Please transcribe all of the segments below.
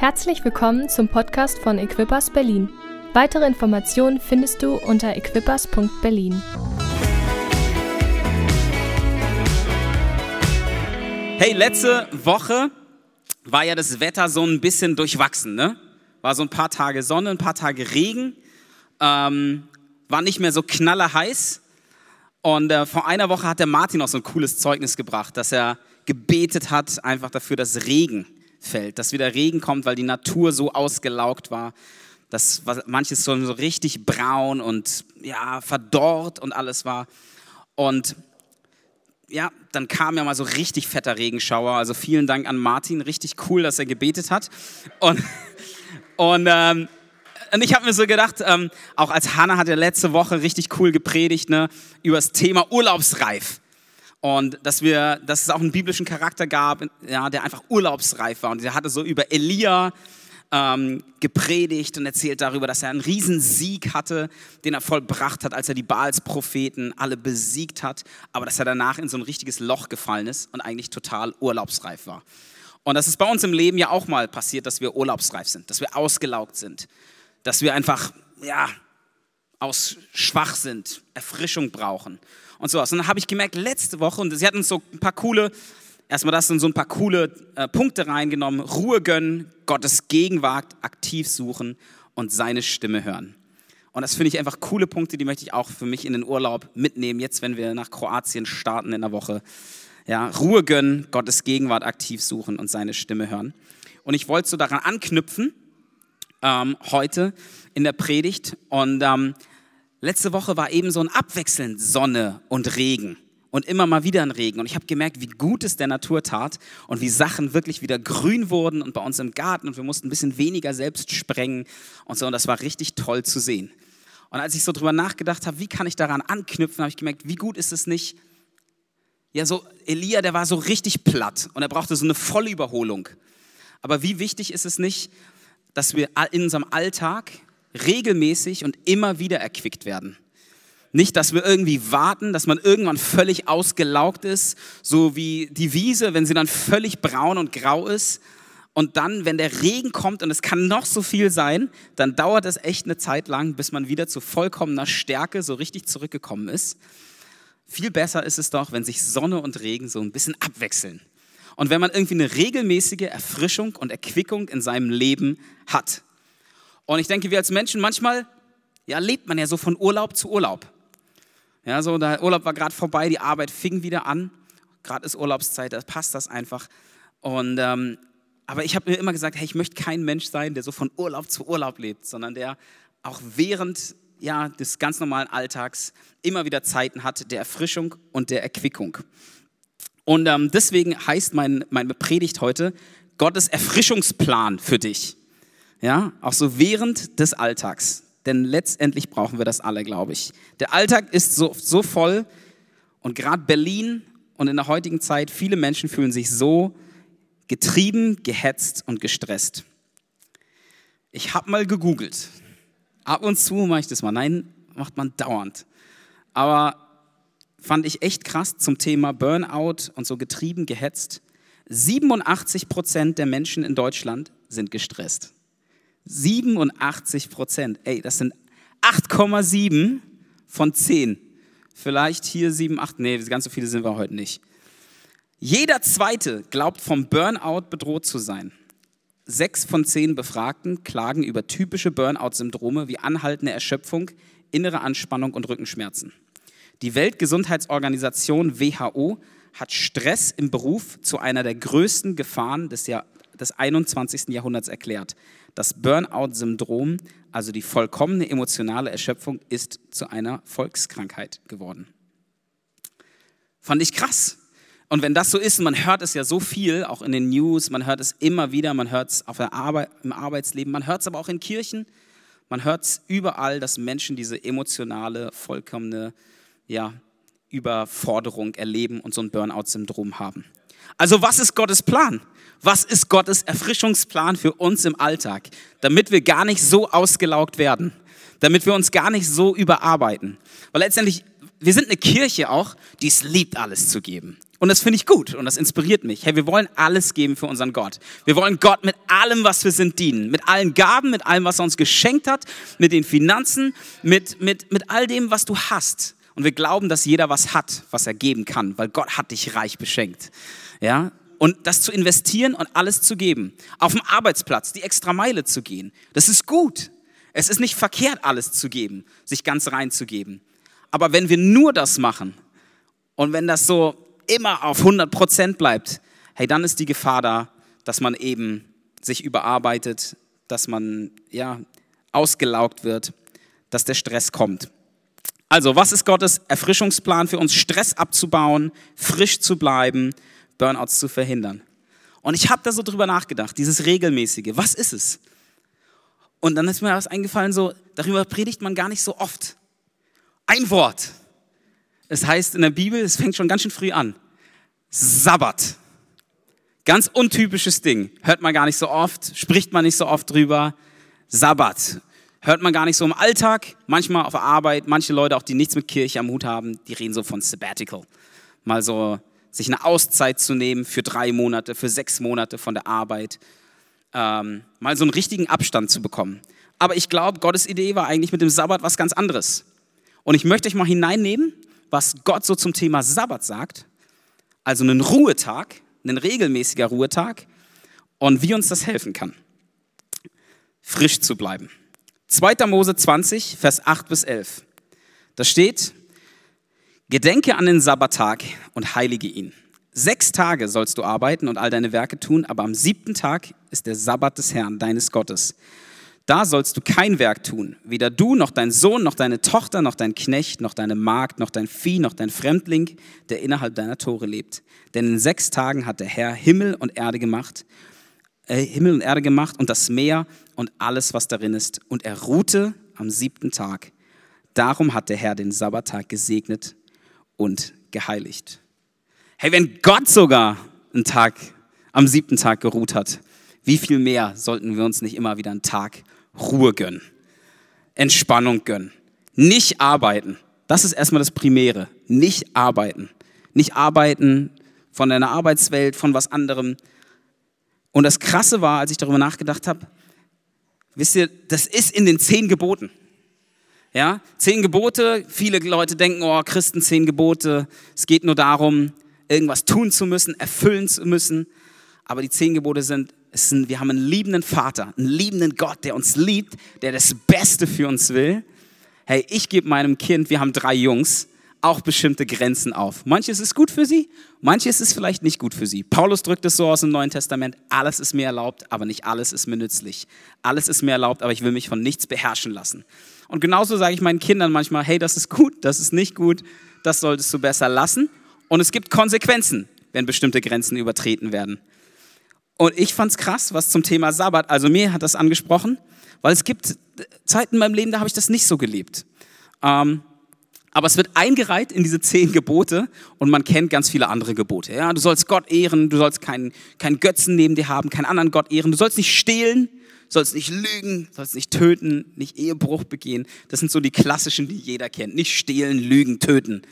Herzlich willkommen zum Podcast von Equippers Berlin. Weitere Informationen findest du unter equippers.berlin. Hey, letzte Woche war ja das Wetter so ein bisschen durchwachsen, ne? War so ein paar Tage Sonne, ein paar Tage Regen, ähm, war nicht mehr so knallerheiß. Und äh, vor einer Woche hat der Martin auch so ein cooles Zeugnis gebracht, dass er gebetet hat, einfach dafür, dass Regen fällt, dass wieder Regen kommt, weil die Natur so ausgelaugt war, dass manches so richtig braun und ja, verdorrt und alles war. Und ja, dann kam ja mal so richtig fetter Regenschauer. Also vielen Dank an Martin, richtig cool, dass er gebetet hat. Und, und, ähm, und ich habe mir so gedacht, ähm, auch als Hanna hat er letzte Woche richtig cool gepredigt ne, über das Thema Urlaubsreif. Und dass, wir, dass es auch einen biblischen Charakter gab, ja, der einfach urlaubsreif war. Und der hatte so über Elia ähm, gepredigt und erzählt darüber, dass er einen Riesensieg hatte, den er vollbracht hat, als er die Baals-Propheten alle besiegt hat, aber dass er danach in so ein richtiges Loch gefallen ist und eigentlich total urlaubsreif war. Und das ist bei uns im Leben ja auch mal passiert, dass wir urlaubsreif sind, dass wir ausgelaugt sind, dass wir einfach, ja, aus schwach sind, Erfrischung brauchen und sowas. Und dann habe ich gemerkt, letzte Woche, und sie hatten so ein paar coole, erstmal das sind so ein paar coole äh, Punkte reingenommen, Ruhe gönnen, Gottes Gegenwart aktiv suchen und seine Stimme hören. Und das finde ich einfach coole Punkte, die möchte ich auch für mich in den Urlaub mitnehmen, jetzt wenn wir nach Kroatien starten in der Woche. Ja, Ruhe gönnen, Gottes Gegenwart aktiv suchen und seine Stimme hören. Und ich wollte so daran anknüpfen, ähm, heute in der Predigt. Und ähm, letzte Woche war eben so ein Abwechseln Sonne und Regen und immer mal wieder ein Regen. Und ich habe gemerkt, wie gut es der Natur tat und wie Sachen wirklich wieder grün wurden und bei uns im Garten und wir mussten ein bisschen weniger selbst sprengen und so. Und das war richtig toll zu sehen. Und als ich so drüber nachgedacht habe, wie kann ich daran anknüpfen, habe ich gemerkt, wie gut ist es nicht. Ja, so Elia, der war so richtig platt und er brauchte so eine volle Überholung. Aber wie wichtig ist es nicht, dass wir in unserem Alltag regelmäßig und immer wieder erquickt werden. Nicht, dass wir irgendwie warten, dass man irgendwann völlig ausgelaugt ist, so wie die Wiese, wenn sie dann völlig braun und grau ist. Und dann, wenn der Regen kommt und es kann noch so viel sein, dann dauert es echt eine Zeit lang, bis man wieder zu vollkommener Stärke so richtig zurückgekommen ist. Viel besser ist es doch, wenn sich Sonne und Regen so ein bisschen abwechseln. Und wenn man irgendwie eine regelmäßige Erfrischung und Erquickung in seinem Leben hat. Und ich denke, wir als Menschen manchmal, ja, lebt man ja so von Urlaub zu Urlaub. Ja, so der Urlaub war gerade vorbei, die Arbeit fing wieder an. Gerade ist Urlaubszeit, da passt das einfach. Und ähm, aber ich habe mir immer gesagt, hey, ich möchte kein Mensch sein, der so von Urlaub zu Urlaub lebt, sondern der auch während ja, des ganz normalen Alltags immer wieder Zeiten hat der Erfrischung und der Erquickung. Und ähm, deswegen heißt mein, meine Predigt heute Gottes Erfrischungsplan für dich. Ja, auch so während des Alltags. Denn letztendlich brauchen wir das alle, glaube ich. Der Alltag ist so, so voll und gerade Berlin und in der heutigen Zeit, viele Menschen fühlen sich so getrieben, gehetzt und gestresst. Ich habe mal gegoogelt. Ab und zu mache ich das mal. Nein, macht man dauernd. Aber fand ich echt krass zum Thema Burnout und so getrieben, gehetzt. 87 Prozent der Menschen in Deutschland sind gestresst. 87 Prozent. Ey, das sind 8,7 von 10. Vielleicht hier 7, 8. Nee, ganz so viele sind wir heute nicht. Jeder Zweite glaubt vom Burnout bedroht zu sein. Sechs von zehn Befragten klagen über typische Burnout-Syndrome wie anhaltende Erschöpfung, innere Anspannung und Rückenschmerzen. Die Weltgesundheitsorganisation WHO hat Stress im Beruf zu einer der größten Gefahren des, Jahr, des 21. Jahrhunderts erklärt. Das Burnout-Syndrom, also die vollkommene emotionale Erschöpfung, ist zu einer Volkskrankheit geworden. Fand ich krass. Und wenn das so ist, man hört es ja so viel, auch in den News, man hört es immer wieder, man hört es auf der Arbeit, im Arbeitsleben, man hört es aber auch in Kirchen, man hört es überall, dass Menschen diese emotionale, vollkommene ja, Überforderung erleben und so ein Burnout-Syndrom haben. Also was ist Gottes Plan? Was ist Gottes Erfrischungsplan für uns im Alltag, damit wir gar nicht so ausgelaugt werden, damit wir uns gar nicht so überarbeiten? Weil letztendlich, wir sind eine Kirche auch, die es liebt, alles zu geben. Und das finde ich gut und das inspiriert mich. Hey, wir wollen alles geben für unseren Gott. Wir wollen Gott mit allem, was wir sind, dienen. Mit allen Gaben, mit allem, was er uns geschenkt hat, mit den Finanzen, mit, mit, mit all dem, was du hast. Und wir glauben, dass jeder was hat, was er geben kann, weil Gott hat dich reich beschenkt. Ja? Und das zu investieren und alles zu geben. Auf dem Arbeitsplatz die extra Meile zu gehen. Das ist gut. Es ist nicht verkehrt, alles zu geben, sich ganz reinzugeben. Aber wenn wir nur das machen und wenn das so immer auf 100 Prozent bleibt, hey, dann ist die Gefahr da, dass man eben sich überarbeitet, dass man ja ausgelaugt wird, dass der Stress kommt. Also, was ist Gottes Erfrischungsplan für uns? Stress abzubauen, frisch zu bleiben, Burnouts zu verhindern. Und ich habe da so drüber nachgedacht, dieses regelmäßige, was ist es? Und dann ist mir was eingefallen, so darüber predigt man gar nicht so oft. Ein Wort. Es heißt in der Bibel, es fängt schon ganz schön früh an. Sabbat. Ganz untypisches Ding. Hört man gar nicht so oft, spricht man nicht so oft drüber. Sabbat. Hört man gar nicht so im Alltag, manchmal auf Arbeit, manche Leute auch, die nichts mit Kirche am Hut haben, die reden so von Sabbatical. Mal so sich eine Auszeit zu nehmen für drei Monate, für sechs Monate von der Arbeit. Ähm, mal so einen richtigen Abstand zu bekommen. Aber ich glaube, Gottes Idee war eigentlich mit dem Sabbat was ganz anderes. Und ich möchte euch mal hineinnehmen, was Gott so zum Thema Sabbat sagt. Also einen Ruhetag, ein regelmäßiger Ruhetag und wie uns das helfen kann, frisch zu bleiben. 2. Mose 20, Vers 8 bis 11. Da steht, Gedenke an den Sabbattag und heilige ihn. Sechs Tage sollst du arbeiten und all deine Werke tun, aber am siebten Tag ist der Sabbat des Herrn, deines Gottes. Da sollst du kein Werk tun, weder du noch dein Sohn, noch deine Tochter, noch dein Knecht, noch deine Magd, noch dein Vieh, noch dein Fremdling, der innerhalb deiner Tore lebt. Denn in sechs Tagen hat der Herr Himmel und Erde gemacht, äh, Himmel und Erde gemacht und das Meer und alles, was darin ist. Und er ruhte am siebten Tag. Darum hat der Herr den Sabbattag gesegnet und geheiligt. Hey, wenn Gott sogar einen Tag am siebten Tag geruht hat, wie viel mehr sollten wir uns nicht immer wieder einen Tag Ruhe gönnen, Entspannung gönnen, nicht arbeiten. Das ist erstmal das Primäre. Nicht arbeiten. Nicht arbeiten von einer Arbeitswelt, von was anderem. Und das Krasse war, als ich darüber nachgedacht habe, wisst ihr, das ist in den zehn Geboten. Ja, zehn Gebote. Viele Leute denken, oh, Christen, zehn Gebote. Es geht nur darum, irgendwas tun zu müssen, erfüllen zu müssen. Aber die zehn Gebote sind ein, wir haben einen liebenden Vater, einen liebenden Gott, der uns liebt, der das Beste für uns will. Hey, ich gebe meinem Kind, wir haben drei Jungs, auch bestimmte Grenzen auf. Manches ist gut für sie, manches ist vielleicht nicht gut für sie. Paulus drückt es so aus im Neuen Testament, alles ist mir erlaubt, aber nicht alles ist mir nützlich. Alles ist mir erlaubt, aber ich will mich von nichts beherrschen lassen. Und genauso sage ich meinen Kindern manchmal, hey, das ist gut, das ist nicht gut, das solltest du besser lassen. Und es gibt Konsequenzen, wenn bestimmte Grenzen übertreten werden. Und ich fand es krass, was zum Thema Sabbat, also mir hat das angesprochen, weil es gibt Zeiten in meinem Leben, da habe ich das nicht so gelebt. Ähm, aber es wird eingereiht in diese zehn Gebote und man kennt ganz viele andere Gebote. Ja, du sollst Gott ehren, du sollst keinen, keinen Götzen neben dir haben, keinen anderen Gott ehren, du sollst nicht stehlen, sollst nicht lügen, sollst nicht töten, nicht Ehebruch begehen. Das sind so die klassischen, die jeder kennt. Nicht stehlen, lügen, töten.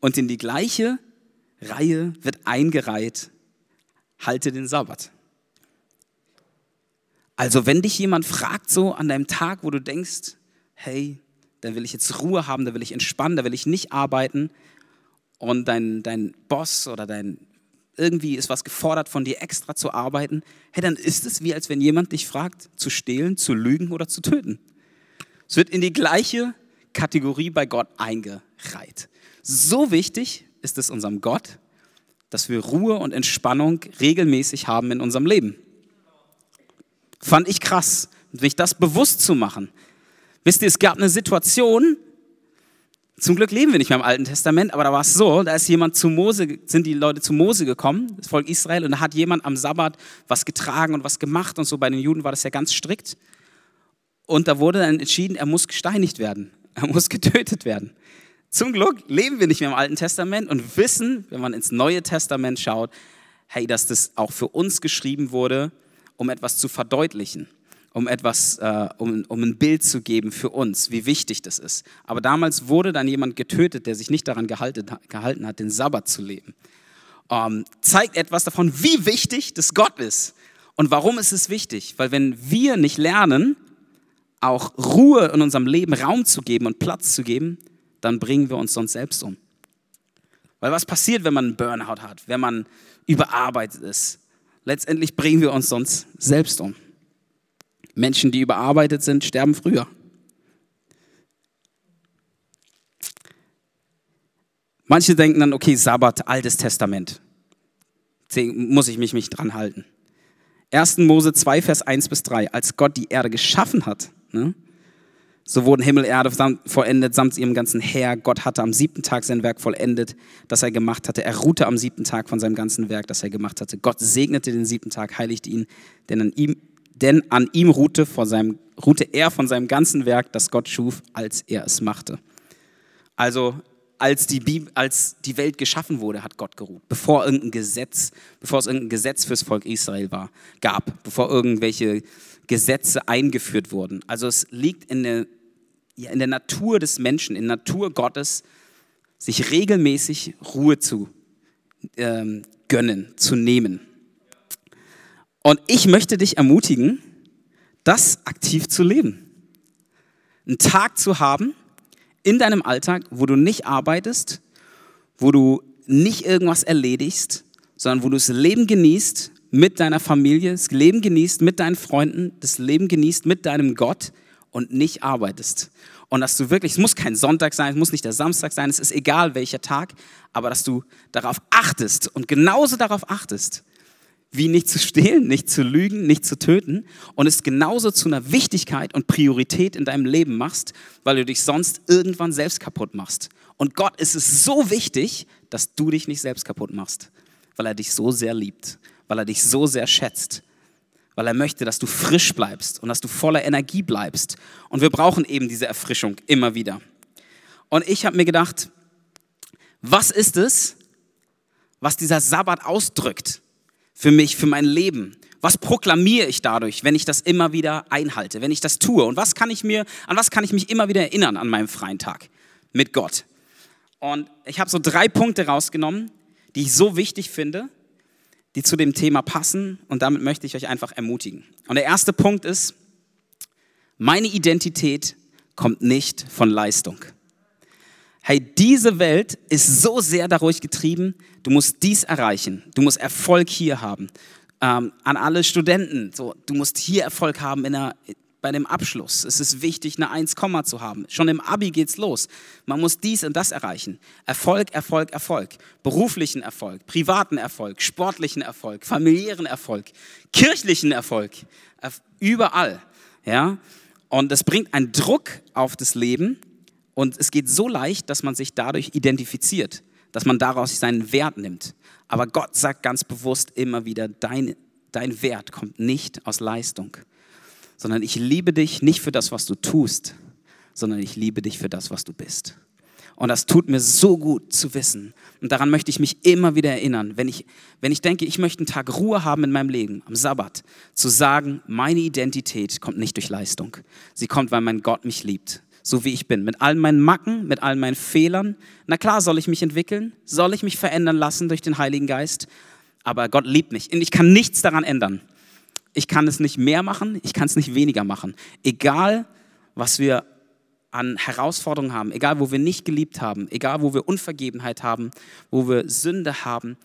Und in die gleiche Reihe wird eingereiht, halte den Sabbat. Also wenn dich jemand fragt so an deinem Tag, wo du denkst, hey, da will ich jetzt Ruhe haben, da will ich entspannen, da will ich nicht arbeiten und dein, dein Boss oder dein irgendwie ist was gefordert von dir extra zu arbeiten, hey, dann ist es wie als wenn jemand dich fragt, zu stehlen, zu lügen oder zu töten. Es wird in die gleiche Kategorie bei Gott eingereiht. So wichtig ist es unserem Gott, dass wir Ruhe und Entspannung regelmäßig haben in unserem Leben. Fand ich krass, sich das bewusst zu machen. Wisst ihr, es gab eine Situation, zum Glück leben wir nicht mehr im Alten Testament, aber da war es so, da ist jemand zu Mose, sind die Leute zu Mose gekommen, das Volk Israel, und da hat jemand am Sabbat was getragen und was gemacht und so. Bei den Juden war das ja ganz strikt. Und da wurde dann entschieden, er muss gesteinigt werden. Er muss getötet werden. Zum Glück leben wir nicht mehr im Alten Testament und wissen, wenn man ins Neue Testament schaut, hey, dass das auch für uns geschrieben wurde, um etwas zu verdeutlichen. Um etwas, äh, um, um ein Bild zu geben für uns, wie wichtig das ist. Aber damals wurde dann jemand getötet, der sich nicht daran gehalten, gehalten hat, den Sabbat zu leben. Ähm, zeigt etwas davon, wie wichtig das Gott ist. Und warum ist es wichtig? Weil wenn wir nicht lernen, auch Ruhe in unserem Leben Raum zu geben und Platz zu geben, dann bringen wir uns sonst selbst um. Weil was passiert, wenn man einen Burnout hat, wenn man überarbeitet ist? Letztendlich bringen wir uns sonst selbst um. Menschen, die überarbeitet sind, sterben früher. Manche denken dann, okay, Sabbat, Altes Testament. Muss ich mich nicht dran halten. 1. Mose 2, Vers 1 bis 3. Als Gott die Erde geschaffen hat, ne, so wurden Himmel, Erde vollendet samt ihrem ganzen Heer. Gott hatte am siebten Tag sein Werk vollendet, das er gemacht hatte. Er ruhte am siebten Tag von seinem ganzen Werk, das er gemacht hatte. Gott segnete den siebten Tag, heiligte ihn, denn an ihm, denn an ihm ruhte, vor seinem, ruhte er von seinem ganzen Werk, das Gott schuf, als er es machte. Also als die, Bibel, als die Welt geschaffen wurde, hat Gott geruht. Bevor irgendein Gesetz, bevor es irgendein Gesetz fürs Volk Israel war, gab, bevor irgendwelche Gesetze eingeführt wurden. Also es liegt in der ja, in der Natur des Menschen, in der Natur Gottes, sich regelmäßig Ruhe zu ähm, gönnen, zu nehmen. Und ich möchte dich ermutigen, das aktiv zu leben. Einen Tag zu haben in deinem Alltag, wo du nicht arbeitest, wo du nicht irgendwas erledigst, sondern wo du das Leben genießt mit deiner Familie, das Leben genießt mit deinen Freunden, das Leben genießt mit deinem Gott und nicht arbeitest. Und dass du wirklich, es muss kein Sonntag sein, es muss nicht der Samstag sein, es ist egal welcher Tag, aber dass du darauf achtest und genauso darauf achtest, wie nicht zu stehlen, nicht zu lügen, nicht zu töten und es genauso zu einer Wichtigkeit und Priorität in deinem Leben machst, weil du dich sonst irgendwann selbst kaputt machst. Und Gott ist es so wichtig, dass du dich nicht selbst kaputt machst, weil er dich so sehr liebt, weil er dich so sehr schätzt weil er möchte, dass du frisch bleibst und dass du voller Energie bleibst. Und wir brauchen eben diese Erfrischung immer wieder. Und ich habe mir gedacht, was ist es, was dieser Sabbat ausdrückt für mich, für mein Leben? Was proklamiere ich dadurch, wenn ich das immer wieder einhalte, wenn ich das tue? Und was kann ich mir, an was kann ich mich immer wieder erinnern an meinem freien Tag mit Gott? Und ich habe so drei Punkte rausgenommen, die ich so wichtig finde, die zu dem Thema passen und damit möchte ich euch einfach ermutigen. Und der erste Punkt ist, meine Identität kommt nicht von Leistung. Hey, diese Welt ist so sehr dadurch getrieben, du musst dies erreichen, du musst Erfolg hier haben. Ähm, an alle Studenten, so, du musst hier Erfolg haben in der, bei dem Abschluss. Es ist wichtig, eine 1, zu haben. Schon im Abi geht's los. Man muss dies und das erreichen. Erfolg, Erfolg, Erfolg. Beruflichen Erfolg, privaten Erfolg, sportlichen Erfolg, familiären Erfolg, kirchlichen Erfolg. Überall. Ja? Und es bringt einen Druck auf das Leben und es geht so leicht, dass man sich dadurch identifiziert, dass man daraus seinen Wert nimmt. Aber Gott sagt ganz bewusst immer wieder, dein, dein Wert kommt nicht aus Leistung sondern ich liebe dich nicht für das, was du tust, sondern ich liebe dich für das, was du bist. Und das tut mir so gut zu wissen. Und daran möchte ich mich immer wieder erinnern, wenn ich, wenn ich denke, ich möchte einen Tag Ruhe haben in meinem Leben, am Sabbat, zu sagen, meine Identität kommt nicht durch Leistung. Sie kommt, weil mein Gott mich liebt, so wie ich bin, mit all meinen Macken, mit all meinen Fehlern. Na klar, soll ich mich entwickeln? Soll ich mich verändern lassen durch den Heiligen Geist? Aber Gott liebt mich und ich kann nichts daran ändern. Ich kann es nicht mehr machen, ich kann es nicht weniger machen. Egal, was wir an Herausforderungen haben, egal, wo wir nicht geliebt haben, egal, wo wir Unvergebenheit haben, wo wir Sünde haben,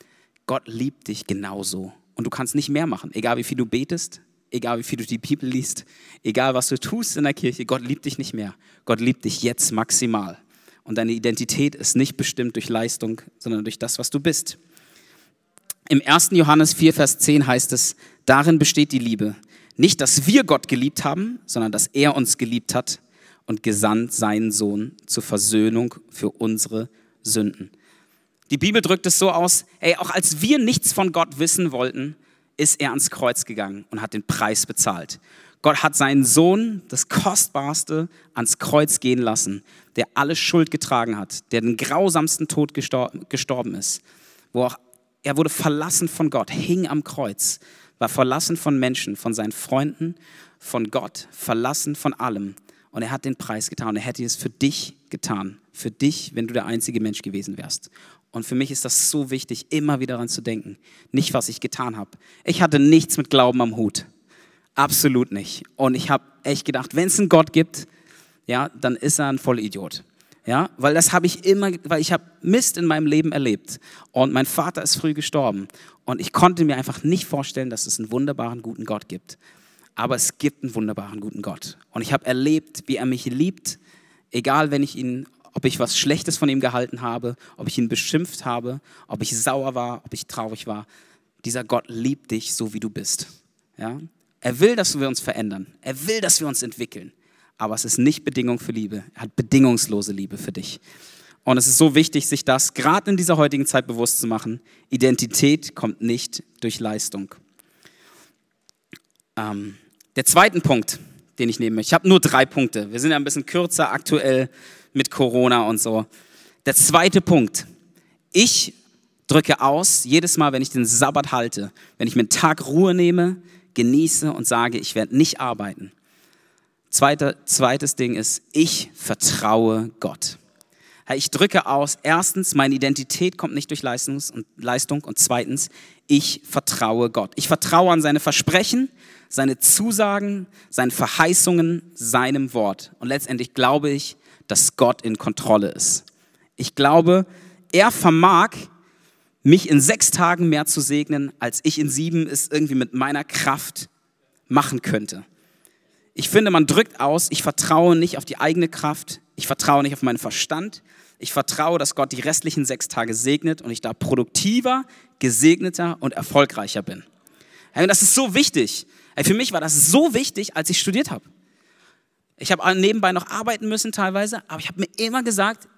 Gott liebt dich genauso. Und du kannst nicht mehr machen, egal wie viel du betest, egal wie viel du die Bibel liest, egal was du tust in der Kirche, Gott liebt dich nicht mehr. Gott liebt dich jetzt maximal. Und deine Identität ist nicht bestimmt durch Leistung, sondern durch das, was du bist. Im 1. Johannes 4, Vers 10 heißt es, darin besteht die Liebe. Nicht, dass wir Gott geliebt haben, sondern dass er uns geliebt hat und gesandt seinen Sohn zur Versöhnung für unsere Sünden. Die Bibel drückt es so aus, ey, auch als wir nichts von Gott wissen wollten, ist er ans Kreuz gegangen und hat den Preis bezahlt. Gott hat seinen Sohn, das Kostbarste, ans Kreuz gehen lassen, der alle Schuld getragen hat, der den grausamsten Tod gestorben ist, wo auch er wurde verlassen von Gott, hing am Kreuz, war verlassen von Menschen, von seinen Freunden, von Gott, verlassen von allem. Und er hat den Preis getan. Er hätte es für dich getan. Für dich, wenn du der einzige Mensch gewesen wärst. Und für mich ist das so wichtig, immer wieder daran zu denken. Nicht, was ich getan habe. Ich hatte nichts mit Glauben am Hut. Absolut nicht. Und ich habe echt gedacht, wenn es einen Gott gibt, ja, dann ist er ein Vollidiot. Ja, weil das habe ich immer, weil ich habe Mist in meinem Leben erlebt und mein Vater ist früh gestorben und ich konnte mir einfach nicht vorstellen, dass es einen wunderbaren guten Gott gibt. Aber es gibt einen wunderbaren guten Gott und ich habe erlebt, wie er mich liebt, egal wenn ich ihn, ob ich was Schlechtes von ihm gehalten habe, ob ich ihn beschimpft habe, ob ich sauer war, ob ich traurig war. Dieser Gott liebt dich so wie du bist. Ja, er will, dass wir uns verändern. Er will, dass wir uns entwickeln aber es ist nicht Bedingung für Liebe. Er hat bedingungslose Liebe für dich. Und es ist so wichtig, sich das gerade in dieser heutigen Zeit bewusst zu machen. Identität kommt nicht durch Leistung. Ähm, der zweite Punkt, den ich nehmen möchte, ich habe nur drei Punkte. Wir sind ja ein bisschen kürzer aktuell mit Corona und so. Der zweite Punkt. Ich drücke aus, jedes Mal, wenn ich den Sabbat halte, wenn ich mir einen Tag Ruhe nehme, genieße und sage, ich werde nicht arbeiten, Zweite, zweites Ding ist, ich vertraue Gott. Ich drücke aus, erstens, meine Identität kommt nicht durch Leistungs und Leistung und zweitens, ich vertraue Gott. Ich vertraue an seine Versprechen, seine Zusagen, seine Verheißungen, seinem Wort. Und letztendlich glaube ich, dass Gott in Kontrolle ist. Ich glaube, er vermag, mich in sechs Tagen mehr zu segnen, als ich in sieben es irgendwie mit meiner Kraft machen könnte. Ich finde, man drückt aus, ich vertraue nicht auf die eigene Kraft, ich vertraue nicht auf meinen Verstand, ich vertraue, dass Gott die restlichen sechs Tage segnet und ich da produktiver, gesegneter und erfolgreicher bin. Das ist so wichtig. Für mich war das so wichtig, als ich studiert habe. Ich habe nebenbei noch arbeiten müssen teilweise, aber ich habe mir immer gesagt,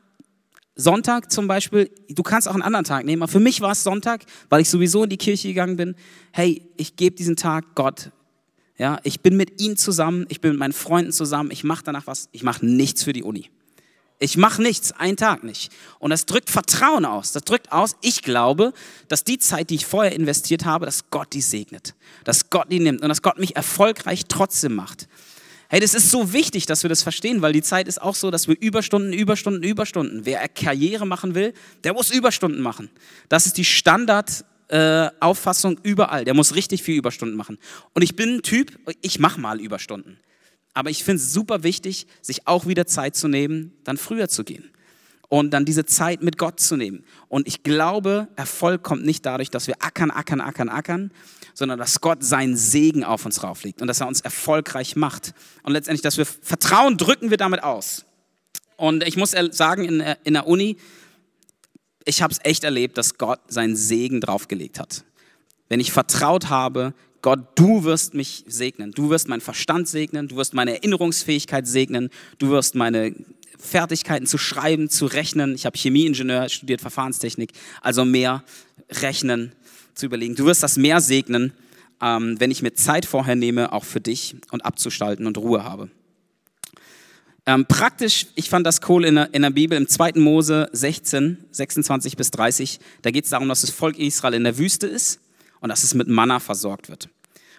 Sonntag zum Beispiel, du kannst auch einen anderen Tag nehmen, aber für mich war es Sonntag, weil ich sowieso in die Kirche gegangen bin. Hey, ich gebe diesen Tag Gott ja, ich bin mit ihm zusammen, ich bin mit meinen Freunden zusammen, ich mache danach was, ich mache nichts für die Uni. Ich mache nichts, einen Tag nicht. Und das drückt Vertrauen aus. Das drückt aus, ich glaube, dass die Zeit, die ich vorher investiert habe, dass Gott die segnet. Dass Gott die nimmt und dass Gott mich erfolgreich trotzdem macht. Hey, das ist so wichtig, dass wir das verstehen, weil die Zeit ist auch so, dass wir Überstunden, Überstunden, Überstunden. Wer Karriere machen will, der muss Überstunden machen. Das ist die Standard äh, Auffassung überall. Der muss richtig viel Überstunden machen. Und ich bin ein Typ, ich mache mal Überstunden. Aber ich finde es super wichtig, sich auch wieder Zeit zu nehmen, dann früher zu gehen. Und dann diese Zeit mit Gott zu nehmen. Und ich glaube, Erfolg kommt nicht dadurch, dass wir ackern, ackern, ackern, ackern, sondern dass Gott seinen Segen auf uns rauflegt und dass er uns erfolgreich macht. Und letztendlich, dass wir Vertrauen drücken wir damit aus. Und ich muss sagen, in, in der Uni, ich habe es echt erlebt, dass Gott seinen Segen draufgelegt hat. Wenn ich vertraut habe, Gott, du wirst mich segnen, du wirst meinen Verstand segnen, du wirst meine Erinnerungsfähigkeit segnen, du wirst meine Fertigkeiten zu schreiben, zu rechnen. Ich habe Chemieingenieur studiert, Verfahrenstechnik, also mehr rechnen, zu überlegen. Du wirst das mehr segnen, ähm, wenn ich mir Zeit vorher nehme, auch für dich und abzuschalten und Ruhe habe. Ähm, praktisch, ich fand das cool in der, in der Bibel, im 2. Mose 16, 26 bis 30, da geht es darum, dass das Volk Israel in der Wüste ist und dass es mit Manna versorgt wird.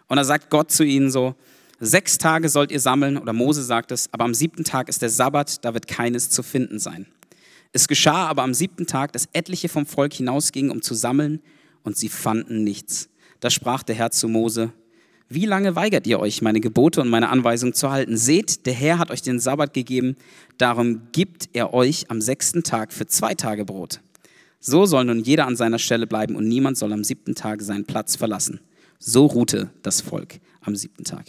Und da sagt Gott zu ihnen so, sechs Tage sollt ihr sammeln, oder Mose sagt es, aber am siebten Tag ist der Sabbat, da wird keines zu finden sein. Es geschah aber am siebten Tag, dass etliche vom Volk hinausgingen, um zu sammeln, und sie fanden nichts. Da sprach der Herr zu Mose, wie lange weigert ihr euch, meine Gebote und meine Anweisungen zu halten? Seht, der Herr hat euch den Sabbat gegeben, darum gibt er euch am sechsten Tag für zwei Tage Brot. So soll nun jeder an seiner Stelle bleiben und niemand soll am siebten Tag seinen Platz verlassen. So ruhte das Volk am siebten Tag.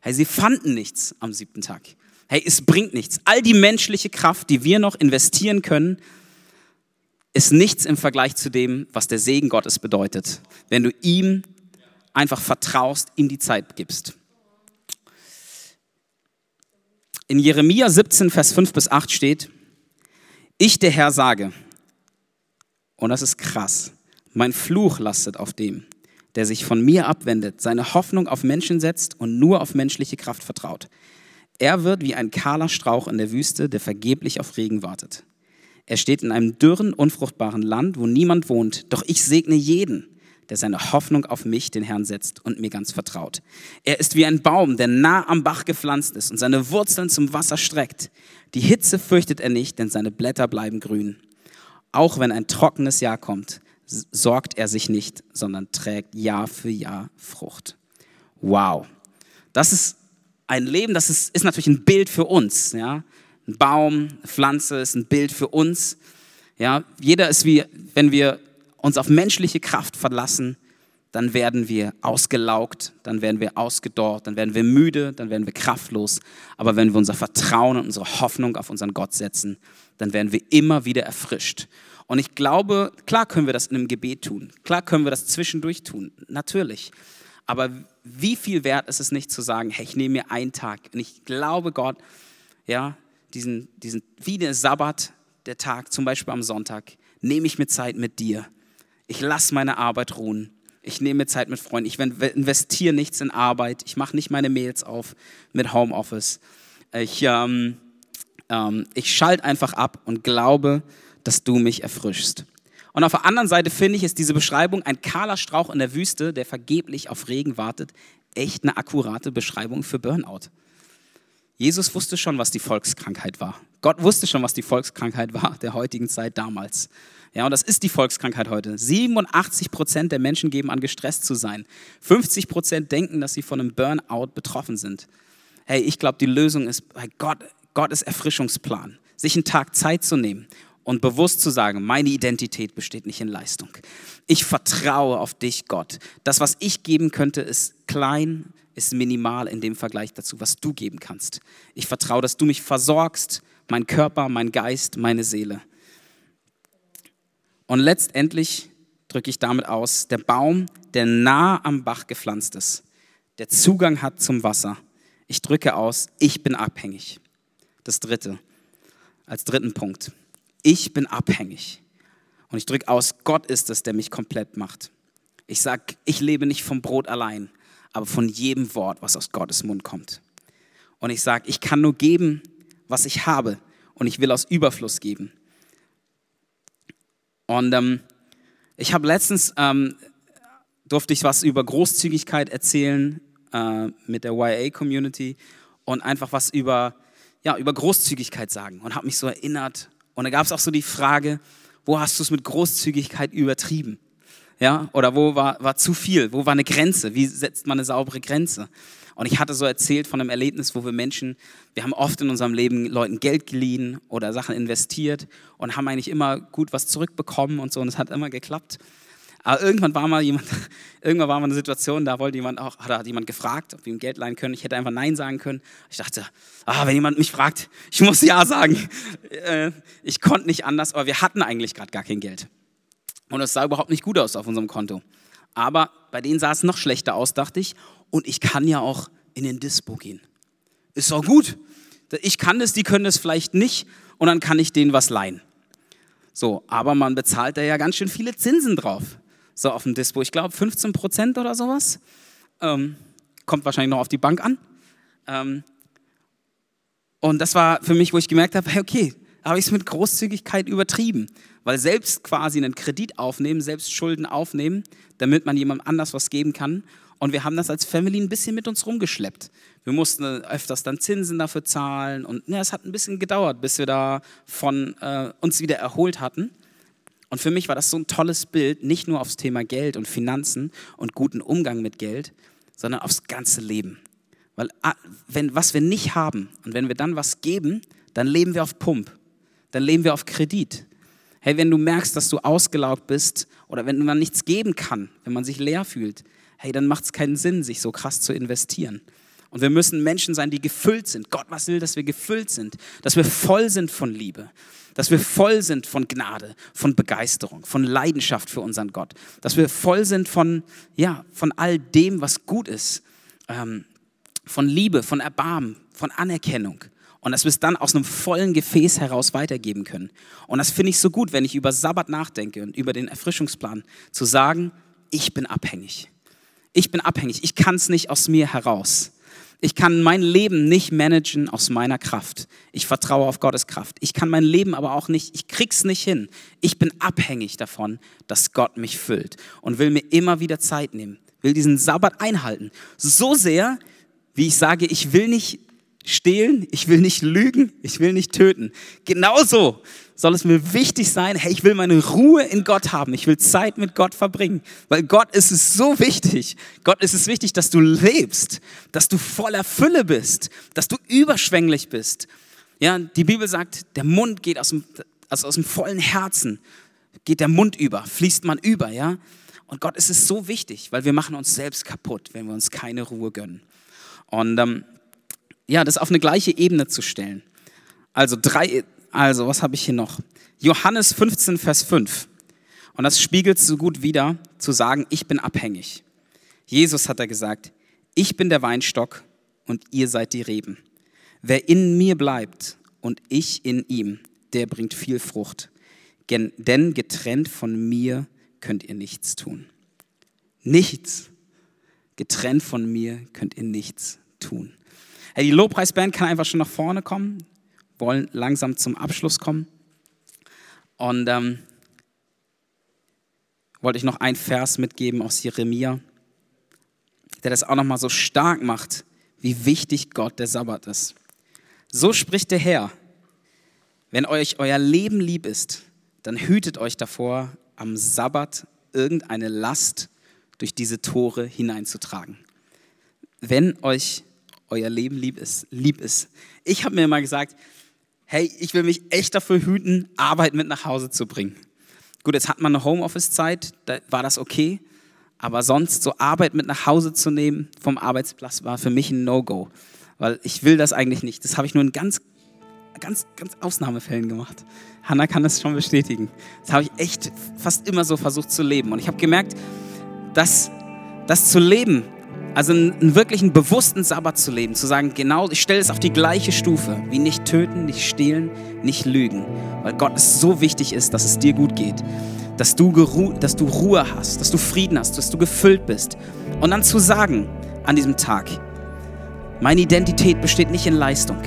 Hey, sie fanden nichts am siebten Tag. Hey, es bringt nichts. All die menschliche Kraft, die wir noch investieren können, ist nichts im Vergleich zu dem, was der Segen Gottes bedeutet. Wenn du ihm einfach vertraust, ihm die Zeit gibst. In Jeremia 17, Vers 5 bis 8 steht, ich der Herr sage, und das ist krass, mein Fluch lastet auf dem, der sich von mir abwendet, seine Hoffnung auf Menschen setzt und nur auf menschliche Kraft vertraut. Er wird wie ein kahler Strauch in der Wüste, der vergeblich auf Regen wartet. Er steht in einem dürren, unfruchtbaren Land, wo niemand wohnt, doch ich segne jeden, der seine Hoffnung auf mich, den Herrn, setzt und mir ganz vertraut. Er ist wie ein Baum, der nah am Bach gepflanzt ist und seine Wurzeln zum Wasser streckt. Die Hitze fürchtet er nicht, denn seine Blätter bleiben grün. Auch wenn ein trockenes Jahr kommt, sorgt er sich nicht, sondern trägt Jahr für Jahr Frucht. Wow. Das ist ein Leben, das ist, ist natürlich ein Bild für uns. Ja? Ein Baum, eine Pflanze ist ein Bild für uns. Ja? Jeder ist wie, wenn wir uns auf menschliche Kraft verlassen, dann werden wir ausgelaugt, dann werden wir ausgedorrt, dann werden wir müde, dann werden wir kraftlos. Aber wenn wir unser Vertrauen und unsere Hoffnung auf unseren Gott setzen, dann werden wir immer wieder erfrischt. Und ich glaube, klar können wir das in einem Gebet tun, klar können wir das zwischendurch tun, natürlich. Aber wie viel wert ist es nicht zu sagen, hey, ich nehme mir einen Tag und ich glaube Gott, ja, diesen, diesen, wie der Sabbat, der Tag, zum Beispiel am Sonntag, nehme ich mir Zeit mit dir. Ich lasse meine Arbeit ruhen. Ich nehme mir Zeit mit Freunden. Ich investiere nichts in Arbeit. Ich mache nicht meine Mails auf mit Homeoffice. Ich, ähm, ähm, ich schalte einfach ab und glaube, dass du mich erfrischst. Und auf der anderen Seite finde ich, ist diese Beschreibung ein kahler Strauch in der Wüste, der vergeblich auf Regen wartet, echt eine akkurate Beschreibung für Burnout. Jesus wusste schon, was die Volkskrankheit war. Gott wusste schon, was die Volkskrankheit war der heutigen Zeit damals. Ja, und das ist die Volkskrankheit heute. 87 Prozent der Menschen geben an, gestresst zu sein. 50 Prozent denken, dass sie von einem Burnout betroffen sind. Hey, ich glaube, die Lösung ist bei Gott, Gottes Erfrischungsplan. Sich einen Tag Zeit zu nehmen und bewusst zu sagen, meine Identität besteht nicht in Leistung. Ich vertraue auf dich, Gott. Das, was ich geben könnte, ist klein, ist minimal in dem Vergleich dazu, was du geben kannst. Ich vertraue, dass du mich versorgst, mein Körper, mein Geist, meine Seele. Und letztendlich drücke ich damit aus, der Baum, der nah am Bach gepflanzt ist, der Zugang hat zum Wasser. Ich drücke aus, ich bin abhängig. Das dritte, als dritten Punkt. Ich bin abhängig. Und ich drücke aus, Gott ist es, der mich komplett macht. Ich sage, ich lebe nicht vom Brot allein, aber von jedem Wort, was aus Gottes Mund kommt. Und ich sage, ich kann nur geben, was ich habe. Und ich will aus Überfluss geben. Und ähm, ich habe letztens, ähm, durfte ich was über Großzügigkeit erzählen äh, mit der YA-Community und einfach was über, ja, über Großzügigkeit sagen und habe mich so erinnert und da gab es auch so die Frage, wo hast du es mit Großzügigkeit übertrieben? Ja, oder wo war, war zu viel? Wo war eine Grenze? Wie setzt man eine saubere Grenze? Und ich hatte so erzählt von einem Erlebnis, wo wir Menschen, wir haben oft in unserem Leben Leuten Geld geliehen oder Sachen investiert und haben eigentlich immer gut was zurückbekommen und so und es hat immer geklappt. Aber irgendwann war mal jemand, irgendwann war mal eine Situation, da wollte jemand auch, hat jemand gefragt, ob wir ihm Geld leihen können. Ich hätte einfach Nein sagen können. Ich dachte, ah, wenn jemand mich fragt, ich muss Ja sagen. Äh, ich konnte nicht anders, aber wir hatten eigentlich gerade gar kein Geld. Und es sah überhaupt nicht gut aus auf unserem Konto. Aber bei denen sah es noch schlechter aus, dachte ich. Und ich kann ja auch in den Dispo gehen. Ist doch gut. Ich kann das, die können das vielleicht nicht. Und dann kann ich denen was leihen. So, aber man bezahlt da ja ganz schön viele Zinsen drauf so auf dem Dispo. Ich glaube 15 Prozent oder sowas. Ähm, kommt wahrscheinlich noch auf die Bank an. Ähm, und das war für mich, wo ich gemerkt habe, okay, habe ich es mit Großzügigkeit übertrieben. Weil selbst quasi einen Kredit aufnehmen, selbst Schulden aufnehmen, damit man jemandem anders was geben kann. Und wir haben das als Family ein bisschen mit uns rumgeschleppt. Wir mussten öfters dann Zinsen dafür zahlen. Und ja, es hat ein bisschen gedauert, bis wir da von äh, uns wieder erholt hatten. Und für mich war das so ein tolles Bild, nicht nur aufs Thema Geld und Finanzen und guten Umgang mit Geld, sondern aufs ganze Leben. Weil ah, wenn, was wir nicht haben und wenn wir dann was geben, dann leben wir auf Pump, dann leben wir auf Kredit. Hey, wenn du merkst, dass du ausgelaugt bist oder wenn man nichts geben kann, wenn man sich leer fühlt, hey, dann macht es keinen Sinn, sich so krass zu investieren. Und wir müssen Menschen sein, die gefüllt sind. Gott, was will, dass wir gefüllt sind, dass wir voll sind von Liebe, dass wir voll sind von Gnade, von Begeisterung, von Leidenschaft für unseren Gott, dass wir voll sind von, ja, von all dem, was gut ist, ähm, von Liebe, von Erbarmen, von Anerkennung. Und dass wir es dann aus einem vollen Gefäß heraus weitergeben können. Und das finde ich so gut, wenn ich über Sabbat nachdenke und über den Erfrischungsplan, zu sagen, ich bin abhängig. Ich bin abhängig. Ich kann es nicht aus mir heraus. Ich kann mein Leben nicht managen aus meiner Kraft. Ich vertraue auf Gottes Kraft. Ich kann mein Leben aber auch nicht, ich krieg's nicht hin. Ich bin abhängig davon, dass Gott mich füllt und will mir immer wieder Zeit nehmen, will diesen Sabbat einhalten. So sehr, wie ich sage, ich will nicht stehlen, ich will nicht lügen, ich will nicht töten. Genauso soll es mir wichtig sein, hey, ich will meine Ruhe in Gott haben, ich will Zeit mit Gott verbringen, weil Gott ist es so wichtig. Gott ist es wichtig, dass du lebst, dass du voller Fülle bist, dass du überschwänglich bist. Ja, die Bibel sagt, der Mund geht aus dem, also aus dem vollen Herzen, geht der Mund über, fließt man über, ja. Und Gott ist es so wichtig, weil wir machen uns selbst kaputt, wenn wir uns keine Ruhe gönnen. Und ähm, ja, das auf eine gleiche Ebene zu stellen. Also drei, also was habe ich hier noch? Johannes 15, Vers 5. Und das spiegelt so gut wider, zu sagen, ich bin abhängig. Jesus hat da gesagt, ich bin der Weinstock und ihr seid die Reben. Wer in mir bleibt und ich in ihm, der bringt viel Frucht. Denn getrennt von mir könnt ihr nichts tun. Nichts. Getrennt von mir könnt ihr nichts tun. Hey, die Lobpreisband kann einfach schon nach vorne kommen, wollen langsam zum Abschluss kommen. Und ähm, wollte ich noch einen Vers mitgeben aus Jeremia, der das auch nochmal so stark macht, wie wichtig Gott der Sabbat ist. So spricht der Herr, wenn euch euer Leben lieb ist, dann hütet euch davor, am Sabbat irgendeine Last durch diese Tore hineinzutragen. Wenn euch euer Leben lieb ist. Lieb ist. Ich habe mir immer gesagt, hey, ich will mich echt dafür hüten, Arbeit mit nach Hause zu bringen. Gut, jetzt hat man eine Homeoffice-Zeit, da war das okay, aber sonst so Arbeit mit nach Hause zu nehmen vom Arbeitsplatz war für mich ein No-Go, weil ich will das eigentlich nicht. Das habe ich nur in ganz, ganz, ganz Ausnahmefällen gemacht. Hanna kann das schon bestätigen. Das habe ich echt fast immer so versucht zu leben und ich habe gemerkt, dass das zu leben also einen, wirklichen bewussten Sabbat zu leben, zu sagen, genau, ich stelle es auf die gleiche Stufe, wie nicht töten, nicht stehlen, nicht lügen, weil Gott es so wichtig ist, dass es dir gut geht, dass du, dass du Ruhe hast, dass du Frieden hast, dass du gefüllt bist. Und dann zu sagen an diesem Tag, meine Identität besteht nicht in Leistung.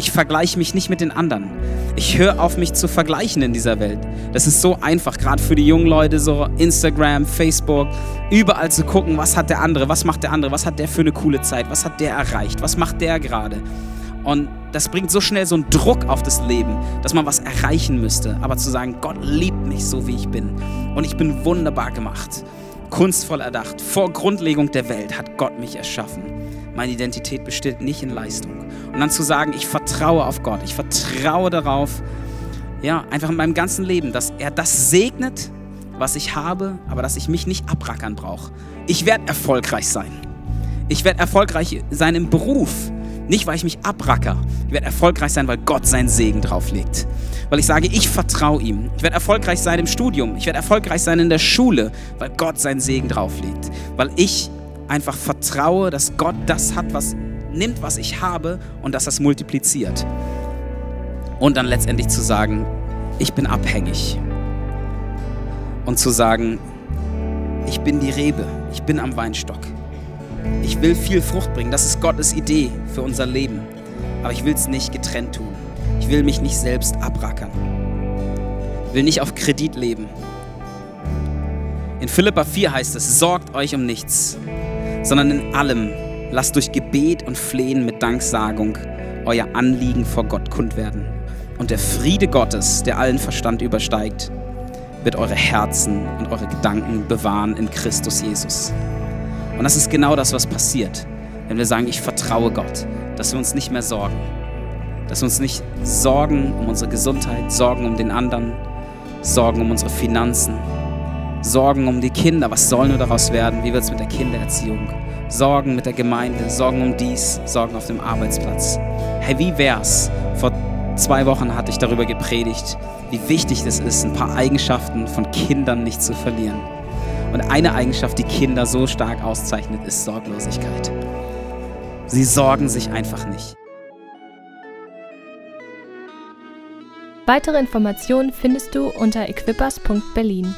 Ich vergleiche mich nicht mit den anderen. Ich höre auf, mich zu vergleichen in dieser Welt. Das ist so einfach, gerade für die jungen Leute, so Instagram, Facebook, überall zu gucken, was hat der andere, was macht der andere, was hat der für eine coole Zeit, was hat der erreicht, was macht der gerade. Und das bringt so schnell so einen Druck auf das Leben, dass man was erreichen müsste. Aber zu sagen, Gott liebt mich so, wie ich bin. Und ich bin wunderbar gemacht, kunstvoll erdacht. Vor Grundlegung der Welt hat Gott mich erschaffen. Meine Identität besteht nicht in Leistung. Und dann zu sagen, ich vertraue auf Gott, ich vertraue darauf, ja, einfach in meinem ganzen Leben, dass er das segnet, was ich habe, aber dass ich mich nicht abrackern brauche. Ich werde erfolgreich sein. Ich werde erfolgreich sein im Beruf. Nicht, weil ich mich abracker. Ich werde erfolgreich sein, weil Gott seinen Segen drauflegt. Weil ich sage, ich vertraue ihm. Ich werde erfolgreich sein im Studium. Ich werde erfolgreich sein in der Schule, weil Gott seinen Segen drauflegt. Weil ich einfach vertraue, dass Gott das hat, was nimmt, was ich habe und dass das multipliziert. Und dann letztendlich zu sagen, ich bin abhängig. Und zu sagen, ich bin die Rebe, ich bin am Weinstock. Ich will viel Frucht bringen, das ist Gottes Idee für unser Leben. Aber ich will es nicht getrennt tun. Ich will mich nicht selbst abrackern. Ich will nicht auf Kredit leben. In Philippa 4 heißt es, sorgt euch um nichts, sondern in allem lasst durch Gebet und Flehen mit Danksagung euer Anliegen vor Gott kund werden. Und der Friede Gottes, der allen Verstand übersteigt, wird eure Herzen und eure Gedanken bewahren in Christus Jesus. Und das ist genau das, was passiert, wenn wir sagen, ich vertraue Gott, dass wir uns nicht mehr sorgen. Dass wir uns nicht sorgen um unsere Gesundheit, sorgen um den anderen, sorgen um unsere Finanzen, sorgen um die Kinder. Was soll nur daraus werden? Wie wird es mit der Kindererziehung? Sorgen mit der Gemeinde, Sorgen um dies, Sorgen auf dem Arbeitsplatz. Hey, wie wär's? Vor zwei Wochen hatte ich darüber gepredigt, wie wichtig es ist, ein paar Eigenschaften von Kindern nicht zu verlieren. Und eine Eigenschaft, die Kinder so stark auszeichnet, ist Sorglosigkeit. Sie sorgen sich einfach nicht. Weitere Informationen findest du unter equippers.berlin.